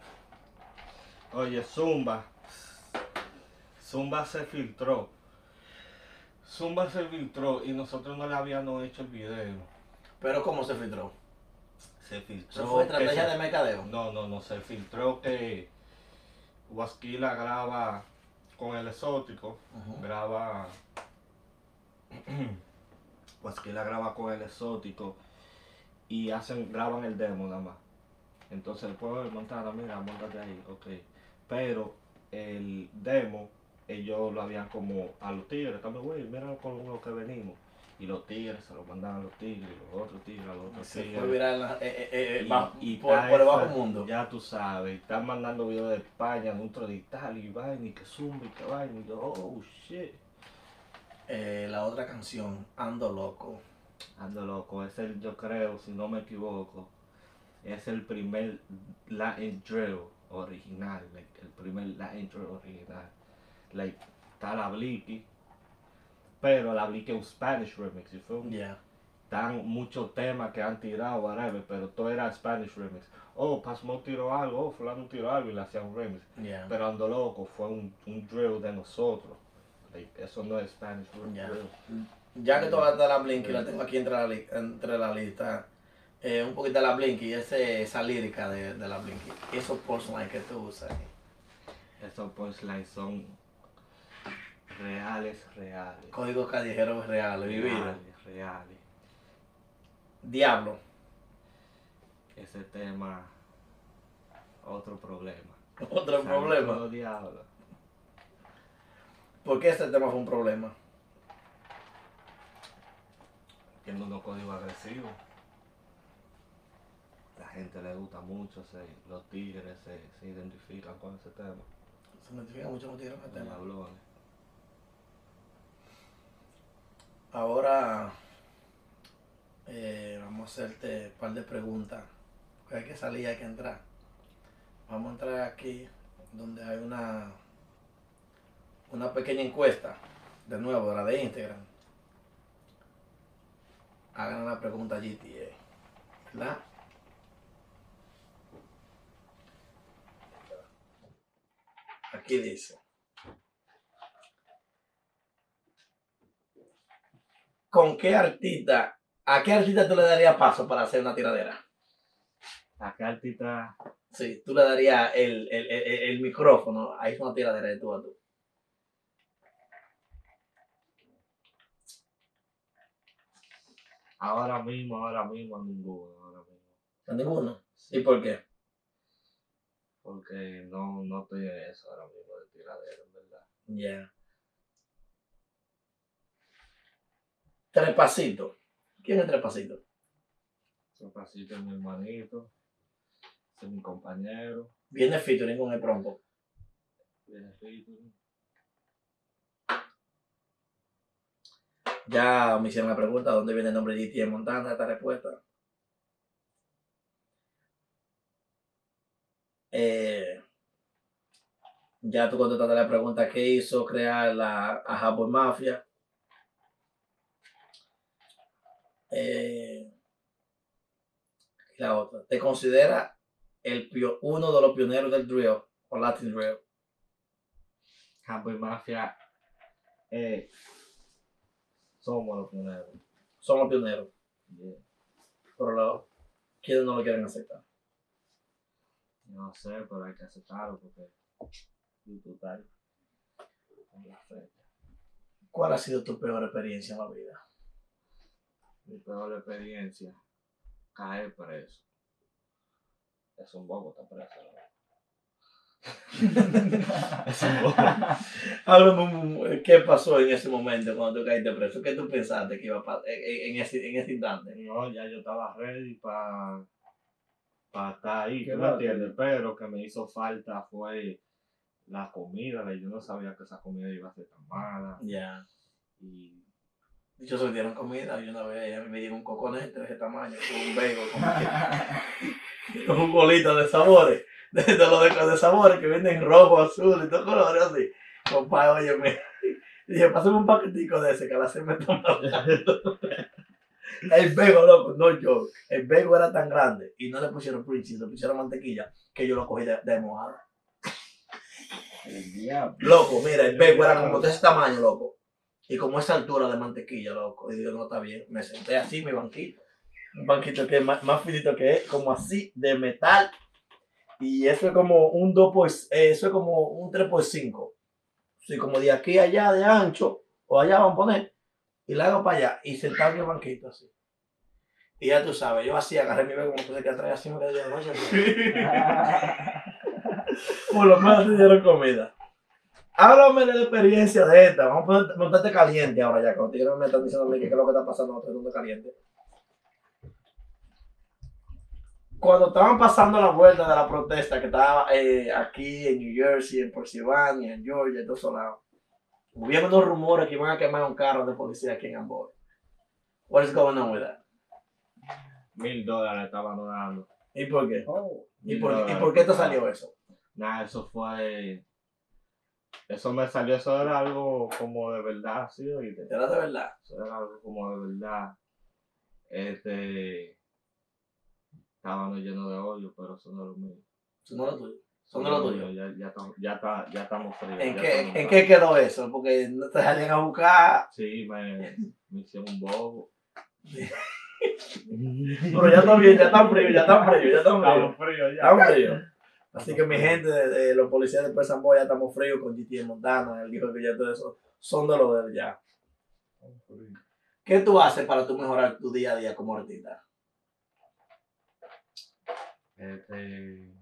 Oye, Zumba. Zumba se filtró. Zumba se filtró y nosotros no le habíamos hecho el video. Pero ¿cómo se filtró? Se filtró. ¿Eso fue estrategia se- de mercadeo? No, no, no. Se filtró que Wasquila graba con el exótico. Ujú. Graba. <clears throat> Wasquila graba con el exótico. Y hacen, graban el demo nada más. Entonces el pueblo de Montana, mira, montate ahí, ok. Pero el demo, ellos lo habían como a los tigres, también, güey, mira con lo que venimos. Y los tigres se lo mandan a los tigres, y los otros tigres a los otros Se tigres. fue viral eh, eh, eh, Y- por, está por el bajo esa- mundo. Ya tú sabes, están mandando videos de España, de Italia, y vaina, y que zumba, y que vaina, y yo, oh shit. Eh, la otra canción, Ando Loco. Ando loco, es el, yo creo, si no me equivoco, es el primer Latin drill original, like, el primer Latin drill original. Like, está la Bliki, pero la es un Spanish remix, y fue un Ya. tan muchos temas que han tirado, whatever, pero todo era Spanish remix. Oh, Pasmo tiró algo, oh, fulano tiró algo y le hacían un remix. Ya. Pero Ando Loco fue un, un drill de nosotros. Like, eso no es Spanish Ya. drill. Ya que tú hablas de la Blinky, la tengo aquí entre la, li- entre la lista. Eh, un poquito de la Blinky, ese, esa lírica de, de la Blinky. Esos punchlines que tú usas. Esos punchlines son reales, reales. Códigos callejeros reales. Reales, reales. Diablo. Ese tema, otro problema. <laughs> Otro problema. Diablo. ¿Por qué este tema fue un problema? Tiene unos códigos agresivos. La gente le gusta mucho, se, los tigres se, se identifican con ese tema. Se identifica mucho con tigres con Los tema. Ahora eh, vamos a hacerte un par de preguntas. Hay que salir, hay que entrar. Vamos a entrar aquí donde hay una una pequeña encuesta. De nuevo, la de Instagram. hagan la pregunta GTA. ¿Verdad? Aquí dice. ¿Con qué artista, a qué artista tú le darías paso para hacer una tiradera? ¿A qué artista? Sí, tú le darías el, el, el, el micrófono, ahí es una tiradera de tú a tú. Ahora mismo, ahora mismo, a ninguno, ahora mismo. ¿A ninguno? ¿Y por qué? Porque no, no estoy en eso ahora mismo de tiradero, en verdad. Ya. Trepacito. ¿Quién es Trepacito? Trepacito es mi hermanito, es mi compañero, Viene featuring con el pronto. viene featuring. Ya me hicieron la pregunta, ¿dónde viene el nombre de GT en Montana? Esta respuesta. Eh, ya tú contestaste la pregunta, ¿qué hizo crear la a Japón Mafia? Eh, la otra, ¿te considera el pio- uno de los pioneros del drill o Latin drill? Campo y Mafia, eh, somos los pioneros. Somos pioneros, Yeah. pero lo- ¿quiénes no lo quieren aceptar? No sé, pero hay que aceptarlo porque fecha. ¿Cuál ha sido tu peor experiencia en la vida? Mi peor experiencia, caer preso. Es un bobo está preso. ¿no? <laughs> es un bobo. Háblame, ¿qué pasó en ese momento cuando tú caíste preso? ¿Qué tú pensaste que iba a pasar en, ese, en ese instante? No, ya yo estaba ready para estar ahí, ¿Qué ¿tú me entiendes? Pero que me hizo falta fue la comida, yo no sabía que esa comida iba a ser tan mala. Ya. Y Yo se dieron comida y una vez a mí me dieron un coconete de ese tamaño, un bagel, como <laughs> un bolito de sabores, <laughs> de, de los de, de sabores que venden rojo, azul y todo colores así. Compadre, oye, me <laughs> dije, pásame un paquetico de ese que a la se me toma El bego, loco, no yo. El bego era tan grande y no le pusieron Prince, le pusieron mantequilla que yo lo cogí de, de mojada. El diablo. Loco, mira, el bego era como de ese tamaño, loco. Y como esa altura de mantequilla, loco. Y digo, no está bien. Me senté así mi banquito. Un banquito que es más, más finito que es, como así, de metal. Y eso es como un 2 por, eh, eso es como un 3 por 5. Sí, como de aquí a allá de ancho, o allá vamos a poner. Y la hago para allá. Y en el banquito así. Y ya tú sabes, yo así agarré mi bego como puse que atrás así me quedé yo, "Vaya, <laughs> Por lo menos te dieron comida. Háblame de la experiencia de esta. Vamos a montarte caliente ahora ya. Cuando tigres me están diciendo a mí qué es lo que está pasando, no estoy dando caliente. Cuando estaban pasando la vuelta de la protesta que estaba eh, aquí en New Jersey, en Pennsylvania, en Georgia, en todos lados, hubieron unos rumores que iban a quemar un carro de policía aquí en Amboy. What is going on with that? mil dólares estaban dando. ¿Y por qué? Oh. ¿Y por, ¿y por qué te salió eso? Nada, eso fue. Eso me salió, eso era algo como de verdad, sí, oíste. Era de verdad. Eso era algo como de verdad. Este. Estábamos llenos de odio, pero eso no es lo mío. Eso no era tuyo. Eso ¿Son de lo es tuyo? Ya, ya, ya, está, ya estamos fríos. ¿En qué, ¿En qué quedó eso? Porque no te salían a buscar. Sí, me, me hicieron un bobo. <laughs> Pero ya está bien, ya está frío, ya está frío, ya está frío. Estamos fríos ya. Estamos fríos. Así que mi gente, de, de los policías de Pesambo ya estamos fríos con GT en Montana, el dijo que ya todo eso son de los de él ya. ¿Qué tú haces para tú mejorar tu día a día como artista? Este.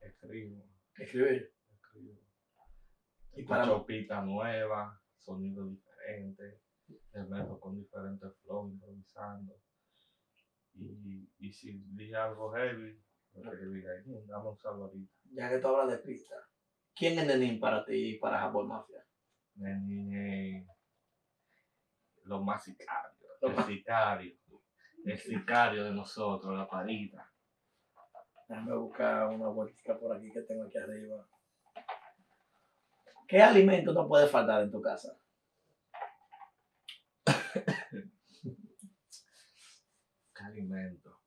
Escribo, Escribir. escribo. Y para Escucho pistas nuevas, sonidos diferentes, me meto con diferentes flows improvisando. Y, y si dije algo heavy, lo que diga, "Mm, dame un salvo ahorita. ya que tú hablas de pista, ¿quién es Nenín para ti y para Japón Mafia? Nenín es lo más sicario, Lo el más- sicario, el sicario de nosotros, la parita. Déjame buscar una vuelta por aquí que tengo aquí arriba. ¿Qué alimento no puede faltar en tu casa? <laughs> alimento.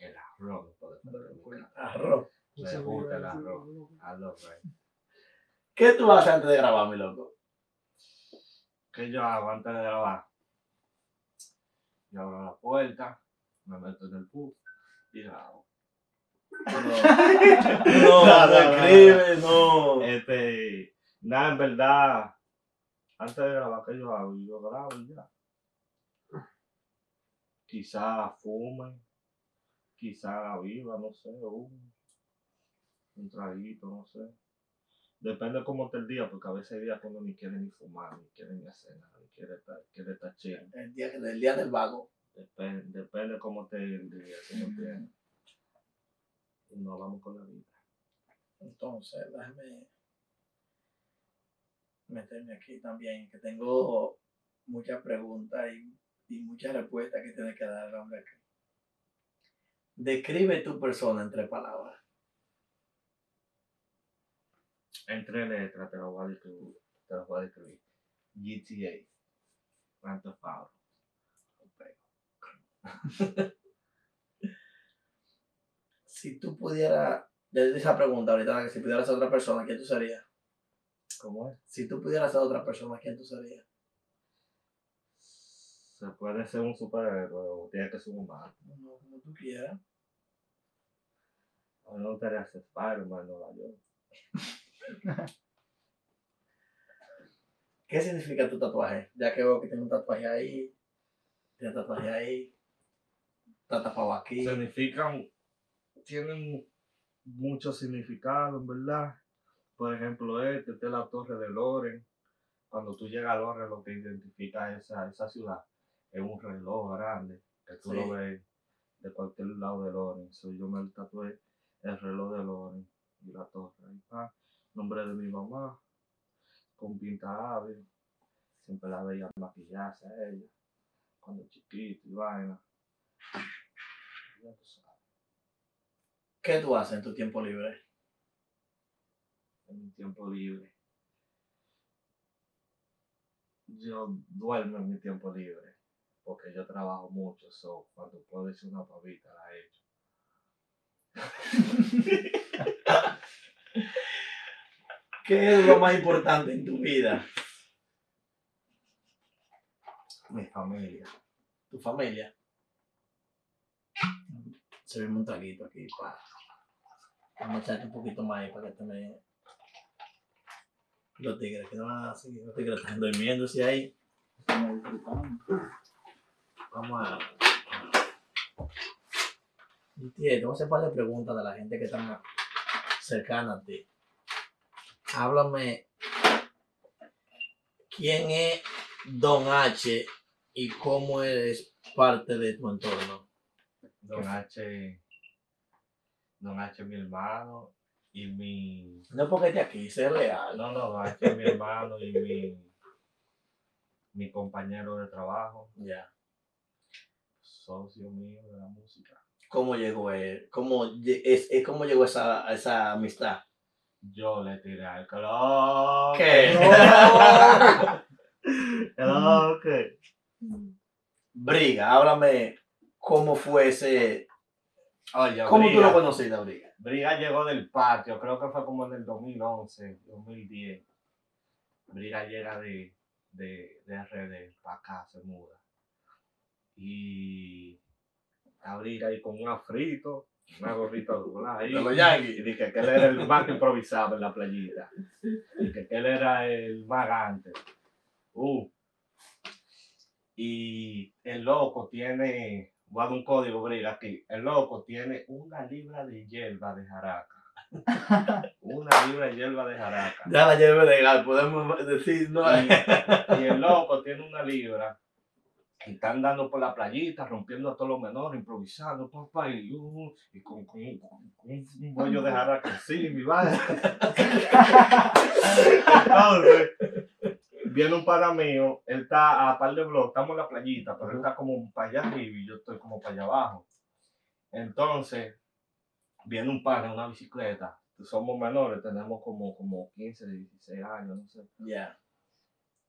El arroz, Me gusta el iba a decir, arroz. loco. I love rice. ¿Qué tú haces antes de grabar, mi loco? ¿Qué yo hago antes de grabar? Yo abro la puerta, me meto en el bus y grabo. <laughs> No, no, No, no, escribe, no. Este, nada, en verdad, antes de grabar, ¿qué yo hago? Yo grabo y ya. Quizá fume, quizá la viva, no sé, un, un traguito, no sé. Depende cómo esté el día, porque a veces hay días que uno ni quiere ni fumar, ni quiere ni hacer nada, ni quiere estar, quiere estar chill. El día, el día del vago. Depende, depende cómo esté el día, cómo esté. Y nos vamos con la vida. Entonces, déjame meterme aquí también, que tengo muchas preguntas y, y muchas respuestas que tiene que dar el hombre aquí. Describe tu persona en tres palabras. Entre letras te lo voy a describir. Te lo voy a describir. GTA. Theft Auto. <laughs> Si tú pudieras, le di esa pregunta ahorita, que si pudieras ser otra persona, ¿quién tú serías? ¿Cómo es? Si tú pudieras ser otra persona, ¿quién tú serías? Se puede ser un superhéroe o tiene que ser un humano. No, como tú quieras. A mí me gustaría ser Spider-Man Nueva York. <laughs> ¿Qué significa tu tatuaje? Ya que veo que tiene un tatuaje ahí, tiene un tatuaje ahí, está tapado aquí. Significan, tienen mucho significado, en verdad. Por ejemplo, este, esta es la torre de Loren. Cuando tú llegas a Loren, lo que identifica esa, esa ciudad es un reloj grande que tú Sí. lo ves de cualquier lado de Loren. So, yo me tatué el reloj de Loren y la torre. Ahí está. Nombre de mi mamá, con pinta hábil. Siempre la veía maquillarse a ella, cuando chiquito y vaina. Ya tú sabes. ¿Qué tú haces en tu tiempo libre? en mi tiempo libre. Yo duermo en mi tiempo libre, porque yo trabajo mucho, so cuando puedo decir una pavita la he hecho. <laughs> ¿Qué es lo más importante en tu vida? Mi familia. Tu familia. Servime un traguito aquí para. Vamos a echarte un poquito más ahí para que te me. Los tigres que no van a seguir, los tigres están durmiéndose ahí. Estamos disfrutando. Vamos a. Hacer un par de preguntas de la gente que está cercana a ti. Háblame. ¿Quién es Don H y cómo eres parte de tu entorno? Don H. Don H es mi hermano y mi. No porque esté aquí, sé real. No, no, Don H es mi hermano y mi. Mi compañero de trabajo, Ya. Socio mío de la música. ¿Cómo llegó él? ¿Cómo, es, es cómo llegó esa, esa amistad? Yo le tiré al color. ¿Qué? <laughs> <laughs> ¿qué? Briga, háblame cómo fue ese. Oye, ¿Cómo tú lo conociste, Briga? Briga llegó del patio, creo que fue como en el 2011, 2010. Briga llega de, de, de RD para acá, se muda. Y a Briga ahí con un afrito, una gorrita doblada ahí. Y dije que él era el más que improvisaba en la playita. Y que él era el más gante. Uh. Y el loco tiene, voy a dar un código briga aquí. El loco tiene una libra de hierba de jaraca. Una libra de hierba de jaraca. Ya la lleve legal, podemos decir, no. Y, y el loco tiene una libra. Están dando por la playita, rompiendo a todos los menores, improvisando, papá, y, uh, y con, con, con- con un bollo de jaraca y va. Entonces, viene un pana mío, él está a par de bloques, estamos en la playita, pero él está como para allá arriba y yo estoy como para allá abajo. Entonces, viene un pana en una bicicleta, somos menores, tenemos como, como 15, 16 años, no sé.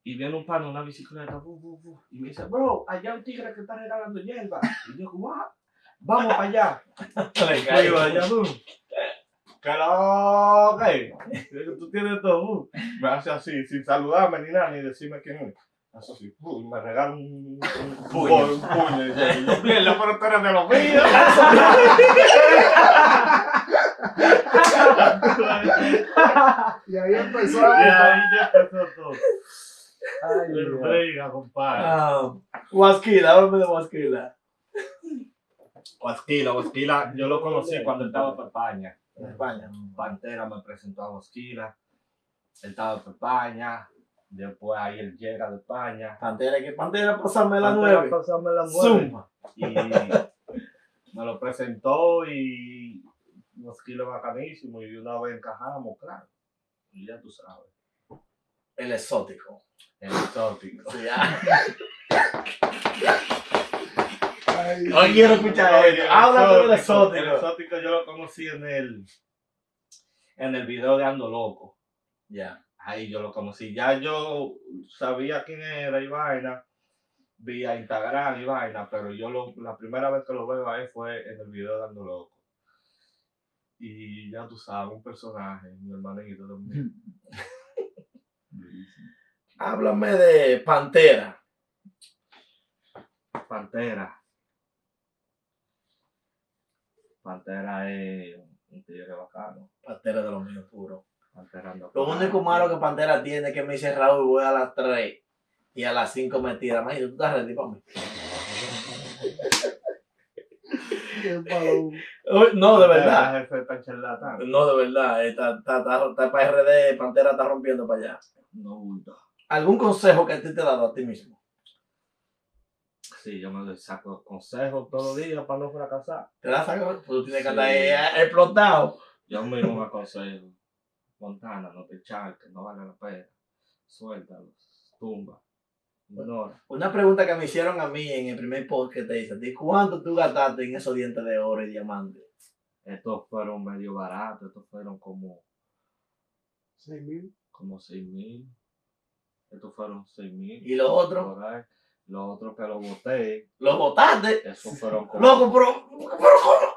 Y viene un pan, una bicicleta, bu, bu, bu, y me dice, bro, allá hay un tigre que está regalando hierba. Y yo, "What? Vamos para allá. <laughs> Le caigo. allá, bu. <laughs> Que lo que. Tú tienes todo, bu. Me hace así, sin saludarme ni nada, ni decirme quién es. Bu, y me regala un, un Puño. Un puño. Y yo, yo, mierda, pero tú eres de los míos. <laughs> Y ahí empezó. Y ahí ya empezó todo. Ay, brega, compadre. Ah, Huasquila, háblame de Huasquila. Huasquila, Huasquila, yo lo conocí cuando él estaba en España. En España. Pantera me presentó a Huasquila. Él estaba en España. Después ahí él llega de España. Pantera, que Pantera, pásame la Pantera, nueve. pásame la nueve. Zumba. Y me lo presentó y Huasquila bacanísimo. Y una vez encajamos, claro. Y ya tú sabes. El exótico. El exótico. Sí, ya. Ay, Hoy quiero escuchar esto. Háblame del El exótico. exótico yo lo conocí en el, en el video de Ando Loco. Ya. Ahí yo lo conocí. Ya yo sabía quién era y vaina, vía Instagram y vaina, pero yo lo, la primera vez que lo veo ahí fue en el video de Ando Loco. Y ya tú sabes, un personaje, mi hermanito también. <laughs> Háblame de Pantera. Pantera. Pantera es un tigre bacano. Pantera de los míos puro. Pantera anda Lo único malo que Pantera tiene es que me dice Raúl, voy a las 3 y a las 5 me tira. Imagínate, tú estás ready para mí. No, de verdad. jefe, tan charlatán. No, de verdad. Está, está, está, está para RD, Pantera está rompiendo para allá. No gusta. ¿Algún consejo que a ti te he dado a ti mismo? Sí, yo me saco consejos todos los días para no fracasar. ¿Te das algo? Pues tú tienes que Sí. andar ahí eh, explotado. Yo mismo me aconsejo. Montana, no te charques, no vale la pena. Suéltalo, tumba, Una pregunta que me hicieron a mí en el primer post que te hice. ¿De cuánto tú gastaste en esos dientes de oro y diamante? Estos fueron medio baratos, estos fueron como, Seis mil. como 6 mil. Estos fueron 6 mil. ¿Y los otros? Los otros que los boté, ¿Los botaste? esos fueron como. Loco, pero, pero ¿cómo?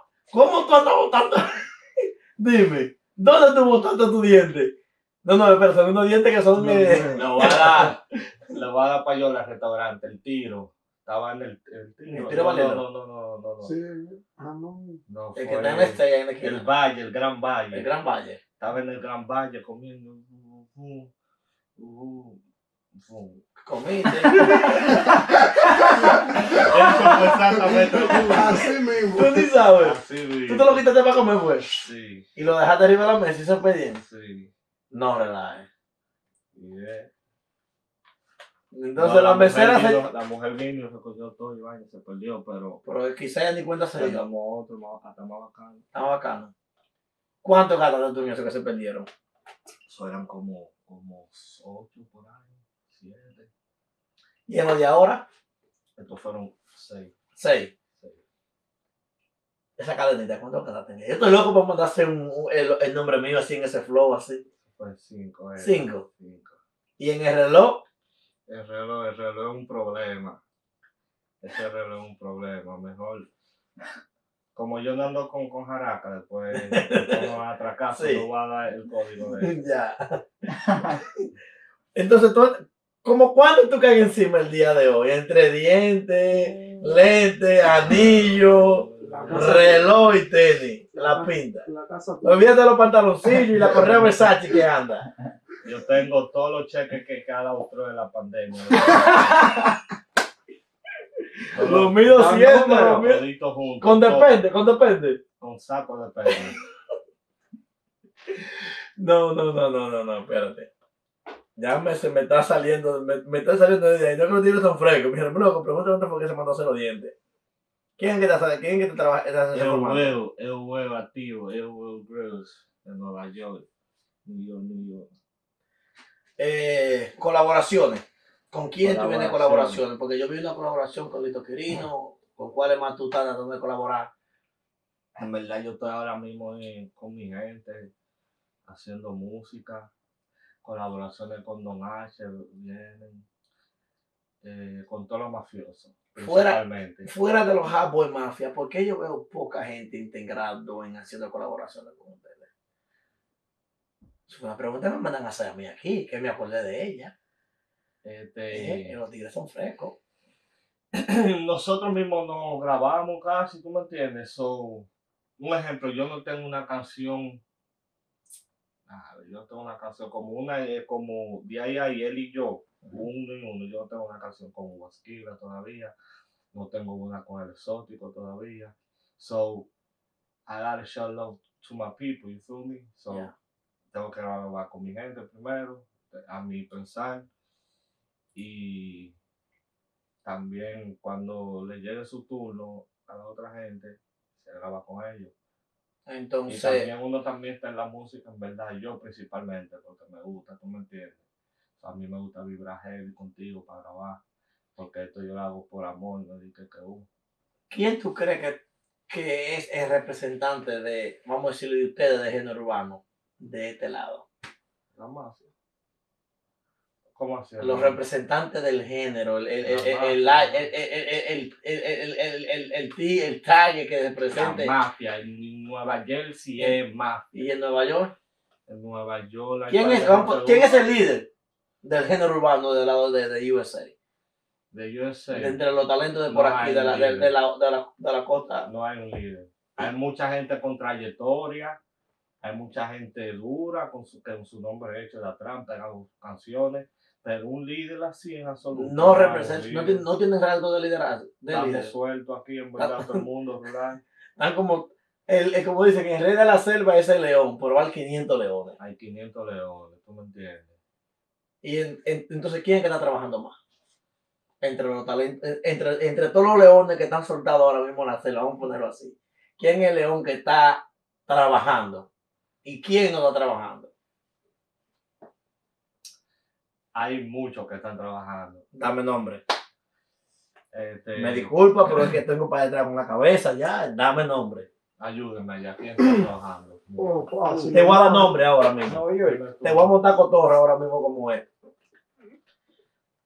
¿Cómo tú andas botando? <laughs> Dime, ¿dónde tú botaste tu diente? No, no, espera, son unos dientes que son de... Lo voy a dar, lo voy a dar para yo al restaurante, el tiro. Estaba en el, el tiro. ¿El tiro no, Valero? no, no, no, no, no. Sí. Ah, no. No, El que está en la estrella, en la el esquina. valle, el gran valle. El Gran Valle. Estaba en el gran valle comiendo. uh, uh, uh, uh. Comiste. Eso fue exactamente Así mismo. tú ni sabes. así. Tú te lo quitaste para comer, pues. Sí, Y lo dejaste arriba de la mesa y se pedían. sí. No relajes. Yeah. Entonces No, la, mujer mesera se... vino- La mujer vino y recogió todo y vaina, se perdió, pero. Pero quizá ya ni cuenta se dio. Teníamos otro más, hasta más bacano. Está bacano. ¿Cuánto gastaste tú en eso que se perdieron? Eso eran como, como ocho por ahí, siete. ¿Y en lo de ahora? Estos fueron seis. Seis. seis. Esa cadenita, ¿cuánto gastaste? Yo estoy loco por mandarse un, un- el, el nombre mío así en ese flow así. Fue cinco. era. Cinco. Cinco. Y en el reloj, El reloj, el reloj es un problema. Ese reloj es un problema. Mejor. Como yo no ando con, con jaraca, después me van a atracar, Sí. no voy a dar el código de él. ya. Entonces, tú, ¿cómo cuánto tú caes encima el día de hoy? Entre dientes, lentes, anillo, reloj y tenis. La pinta. la casa Olvídate de los pantaloncillos y la correa Versace que anda. Yo tengo todos los cheques que cada otro en la pandemia. <laughs> Los míos los juntos, Con depende, con depende. Con saco de pelo. No, no, no, no, no, no, espérate. Ya me, se me está saliendo, me, me está saliendo de ahí. No que los dientes son frescos. Mi hermano, pregúntame por qué se mandó a hacer los dientes. ¿Quién es que te, quién es que te trabaja? El huevo, el huevo activo, el huevo Gross de Nueva York. New York, New York. Eh, colaboraciones. ¿Con quién tú vienes Colaboraciones. Porque yo vi una colaboración con Lito Quirino. ¿Con cuáles más tú estás tratando de colaborar? En verdad yo estoy ahora mismo en- con mi gente haciendo música. colaboraciones con Don H, vienen, eh, con todos los mafiosos, Fuera-. Fuera de los Hot Boy Mafia, ¿por qué yo veo poca gente integrando en haciendo colaboraciones con ustedes? Es una pregunta que me mandan a hacer a mí aquí, que me acordé de ella. Este, Eh, los tigres son frescos. <clears throat> nosotros mismos nos grabamos casi, ¿tú me entiendes? So, un ejemplo, yo no tengo una canción, ah, yo tengo una canción como una, eh, como de ahí a ahí, él y yo, uno y uno, yo no tengo una canción con Huasquila todavía, no tengo una con el exótico todavía, so, I gotta show love to my people, you feel me? So, Yeah. tengo que grabar con mi gente primero, a mi pensar, y también cuando le llegue su turno a la otra gente, se graba con ellos. Y Entonces, también uno también está en la música, en verdad, yo principalmente, porque me gusta, tú me entiendes a mí me gusta vibrar heavy contigo para grabar, porque esto yo lo hago por amor, no dije que ¿Quién tú crees que, que, es el representante de, vamos a decirlo de ustedes, de género urbano, de este lado? La mafia. ¿Cómo así? Los representantes del género, el, el, talle que representa. La mafia, en Nueva Jersey es mafia. ¿Y en Nueva York? En Nueva York. ¿Quién es, ¿Quién es el líder? Del género urbano del lado de, de USA? De USA. De entre los talentos de por No aquí, de la, de, la, de, la, de la costa. no hay un líder. Hay mucha gente con trayectoria, hay mucha gente dura con su, con su nombre hecho de atrás, pegando canciones, pero un líder así en absoluto. No representa, no, tiene- no rasgo de liderazgo. De Estamos líder. sueltos aquí, en verdad, todo el mundo <laughs> rural. Están como, el, el- como dicen, el rey de la selva es el león, pero hay 500 leones. Hay 500 leones, tú me entiendes. Y en- en- entonces, ¿quién es que está trabajando más? Entre los talentos, entre, entre todos los leones que están soltados ahora mismo en la selva, vamos a ponerlo así. ¿Quién es el león que está trabajando? ¿Y quién no está trabajando? Hay muchos que están trabajando. Dame nombre. Este, Me disculpa, pero es que tengo para detrás con la cabeza ya. Dame nombre. Ayúdenme ya, ¿quién está trabajando? Oh, fácil. Te voy a dar nombre ahora mismo. Te voy a montar cotorra ahora mismo como es.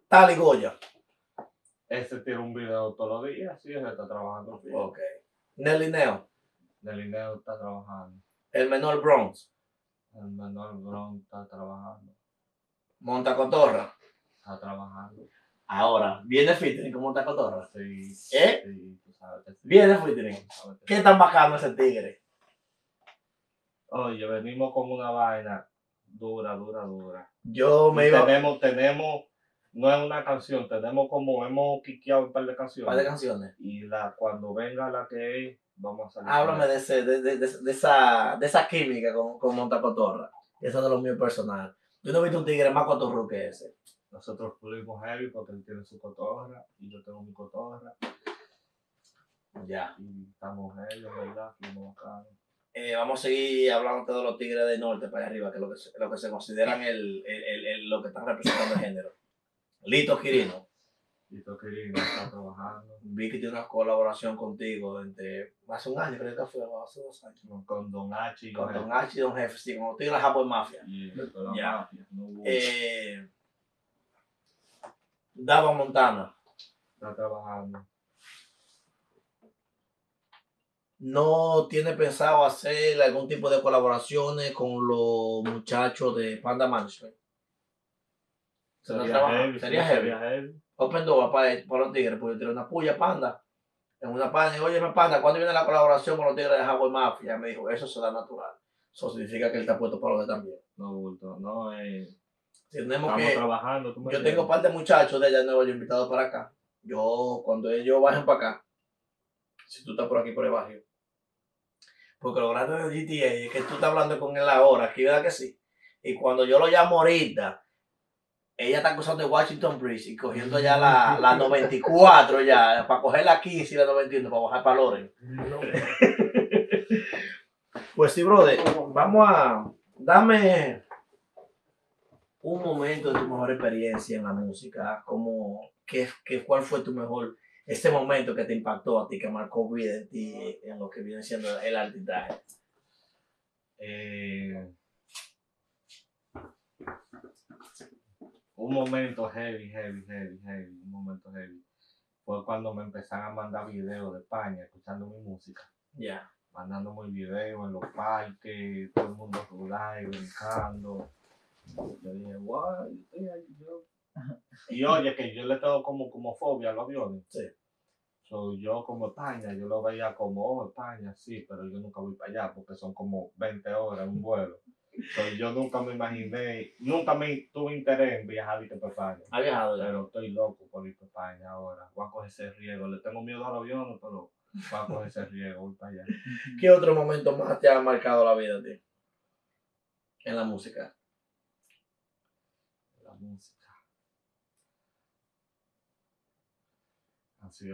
Tali Goya. Ese tira un video todos los días, sí, ese está trabajando. bien. Ok. Nelly Neo. Nelineo está trabajando. El menor Bronx. El menor Bron está trabajando. Monta Cotorra. Está trabajando. Ahora, viene featuring con Monta Cotorra. Sí. ¿Eh? Sí, tú sabes que sí. Viene featuring. ¿Qué tan bacano ese tigre? Oye, venimos con una vaina dura, dura, dura. Yo me Y iba tenemos, tenemos, no es una canción, tenemos como, hemos quiqueado un par de un canciones. par de canciones. Y la, cuando venga la que es, vamos a salir. Háblame de, ese, de, de, de, de esa, de esa química con, con Monta Cotorra. Eso es de lo mío personal. Yo no he visto un tigre más cotorro que ese. Nosotros fuimos heavy porque él tiene su cotorra y yo tengo mi cotorra. Ya. Y estamos heavy, ¿verdad? Fuimos acá. Eh, vamos a seguir hablando de los tigres del norte para allá arriba, que es lo que se, lo que se consideran el, el, el, lo que están representando el género. Lito Quirino. Y Toquirino está trabajando Vi que tiene una colaboración contigo entre hace un año, creo que fue, hace dos años. con- con Don H y Con. Don H y Don Jefe, sí, con los tigres de Japón Mafia. Y con la Ya. mafia, no hubo- Eh, Dava Montana. está trabajando. ¿No tiene pensado hacer algún tipo de colaboraciones con los muchachos de Panda Management? ¿Se lo trabaja? heavy, Sería heavy. sería heavy. Open Door para, para los tigres, porque yo tiré una puya panda. En una panda, y oye, panda, ¿cuándo viene la colaboración con los tigres de Hawái Mafia? Me dijo, eso se da natural. Eso significa que él está puesto para los de también. No, bulto, no, eh, Tenemos estamos que, trabajando. ¿tú me yo entiendes? tengo un par de muchachos de allá de Nueva York invitados para acá. Yo, cuando ellos bajen para acá, si tú estás por aquí por el barrio, porque lo grande de GTA es que tú estás hablando con él ahora, aquí, ¿verdad que sí? Y cuando yo lo llamo ahorita, ella está cruzando el Washington Bridge y cogiendo ya la, la <laughs> 94 ya, para coger la 15 y la 91 para bajar para Loren. <laughs> Pues sí, brother, vamos a, dame un momento de tu mejor experiencia en la música, como, ¿qué, qué, ¿cuál fue tu mejor, ese momento que te impactó a ti, que marcó vida en ti, en lo que viene siendo el artistaje? Eh, un momento heavy, heavy, heavy, heavy, un momento heavy. Fue cuando me empezaron a mandar videos de España, escuchando mi música. Ya. mandándome videos en los parques, todo el mundo rural, brincando. Yo dije, guay, yo yo. Y oye, que yo le tengo como, como fobia a los aviones. Sí. So, yo como España, yo lo veía como, oh, España, sí, pero yo nunca voy para allá porque son como 20 horas en un vuelo. So, yo nunca me imaginé, nunca me tuve interés en viajar y para España. ¿Ha viajado ya? Pero estoy loco por ir para España ahora. Voy a coger ese riesgo. Le tengo miedo a los aviones, pero voy a coger ese riesgo, voy para allá. <laughs> ¿Qué otro momento más te ha marcado la vida a ti? En la música. La música.